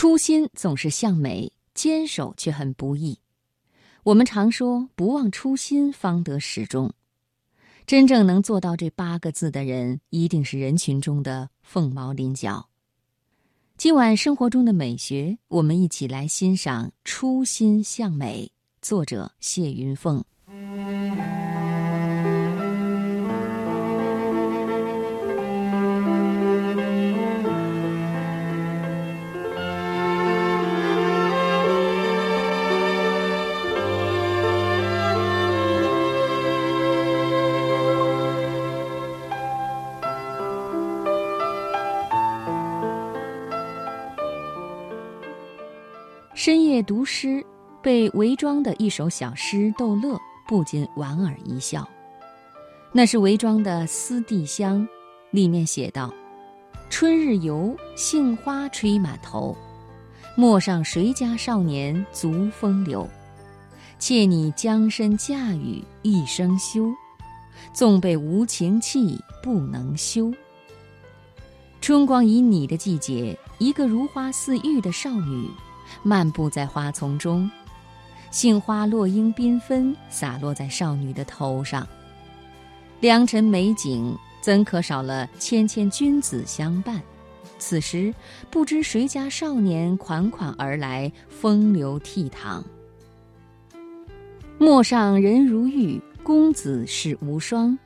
初心总是向美，坚守却很不易。我们常说“不忘初心，方得始终”。真正能做到这八个字的人，一定是人群中的凤毛麟角。今晚生活中的美学，我们一起来欣赏《初心向美》，作者谢云凤。读诗，被韦庄的一首小诗逗乐，不禁莞尔一笑。那是韦庄的《思弟乡》，里面写道：“春日游，杏花吹满头，陌上谁家少年足风流？妾拟将身嫁与一生休，纵被无情弃不能休。”春光旖旎的季节，一个如花似玉的少女。漫步在花丛中，杏花落英缤纷，洒落在少女的头上。良辰美景，怎可少了谦谦君子相伴？此时，不知谁家少年款款而来，风流倜傥。陌上人如玉，公子世无双。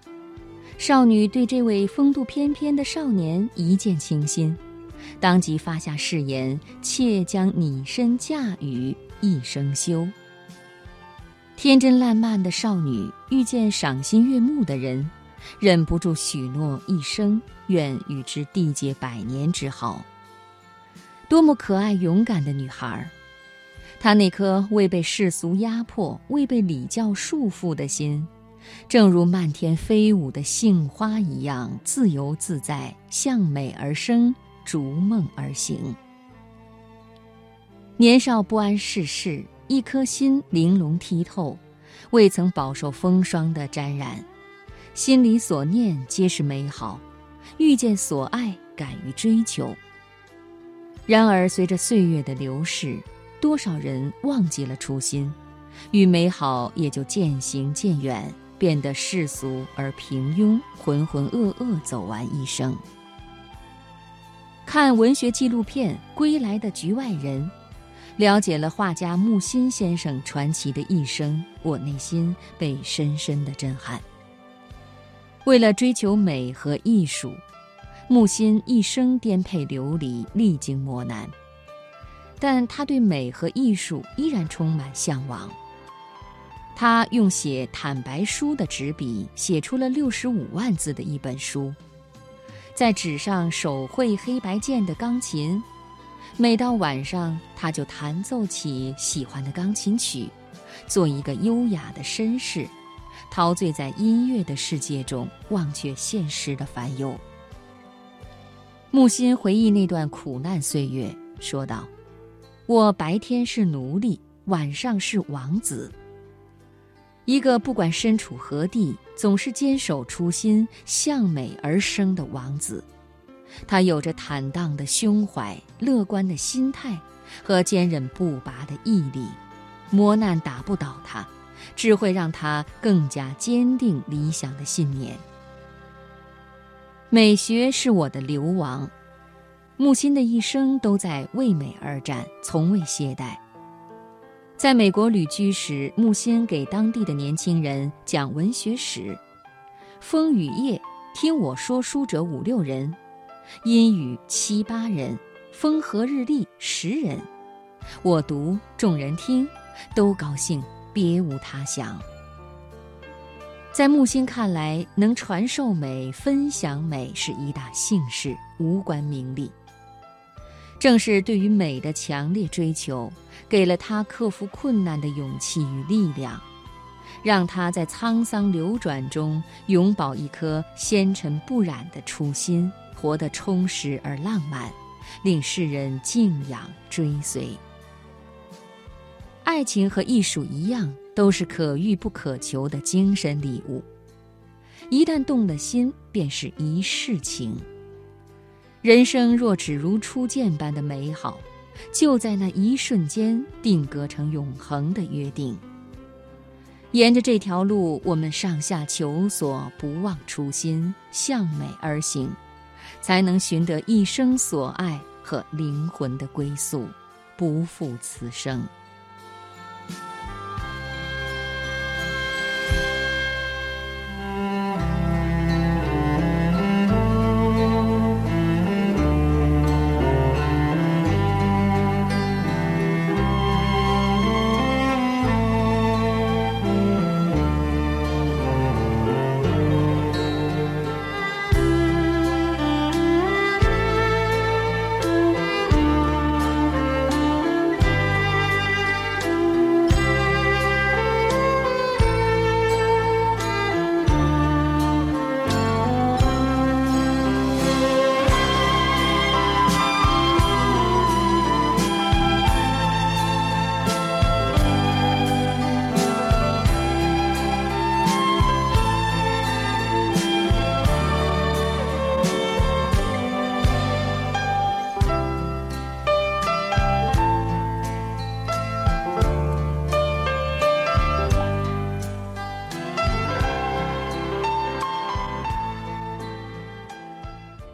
少女对这位风度翩翩的少年一见倾心。当即发下誓言：“妾将你身嫁与一生休。”天真烂漫的少女遇见赏心悦目的人，忍不住许诺一生愿与之缔结百年之好。多么可爱勇敢的女孩！她那颗未被世俗压迫、未被礼教束缚的心，正如漫天飞舞的杏花一样自由自在，向美而生。逐梦而行，年少不谙世事，一颗心玲珑剔透，未曾饱受风霜的沾染，心里所念皆是美好，遇见所爱，敢于追求。然而，随着岁月的流逝，多少人忘记了初心，与美好也就渐行渐远，变得世俗而平庸，浑浑噩噩走完一生。看文学纪录片《归来的局外人》，了解了画家木心先生传奇的一生，我内心被深深的震撼。为了追求美和艺术，木心一生颠沛流离，历经磨难，但他对美和艺术依然充满向往。他用写坦白书的纸笔，写出了六十五万字的一本书。在纸上手绘黑白键的钢琴，每到晚上，他就弹奏起喜欢的钢琴曲，做一个优雅的绅士，陶醉在音乐的世界中，忘却现实的烦忧。木心回忆那段苦难岁月，说道：“我白天是奴隶，晚上是王子。”一个不管身处何地，总是坚守初心、向美而生的王子，他有着坦荡的胸怀、乐观的心态和坚韧不拔的毅力。磨难打不倒他，只会让他更加坚定理想的信念。美学是我的流亡，木心的一生都在为美而战，从未懈怠。在美国旅居时，木心给当地的年轻人讲文学史。风雨夜，听我说书者五六人；阴雨七八人；风和日丽十人。我读，众人听，都高兴，别无他想。在木心看来，能传授美、分享美是一大幸事，无关名利。正是对于美的强烈追求，给了他克服困难的勇气与力量，让他在沧桑流转中永葆一颗纤尘不染的初心，活得充实而浪漫，令世人敬仰追随。爱情和艺术一样，都是可遇不可求的精神礼物，一旦动了心，便是一世情。人生若只如初见般的美好，就在那一瞬间定格成永恒的约定。沿着这条路，我们上下求索，不忘初心，向美而行，才能寻得一生所爱和灵魂的归宿，不负此生。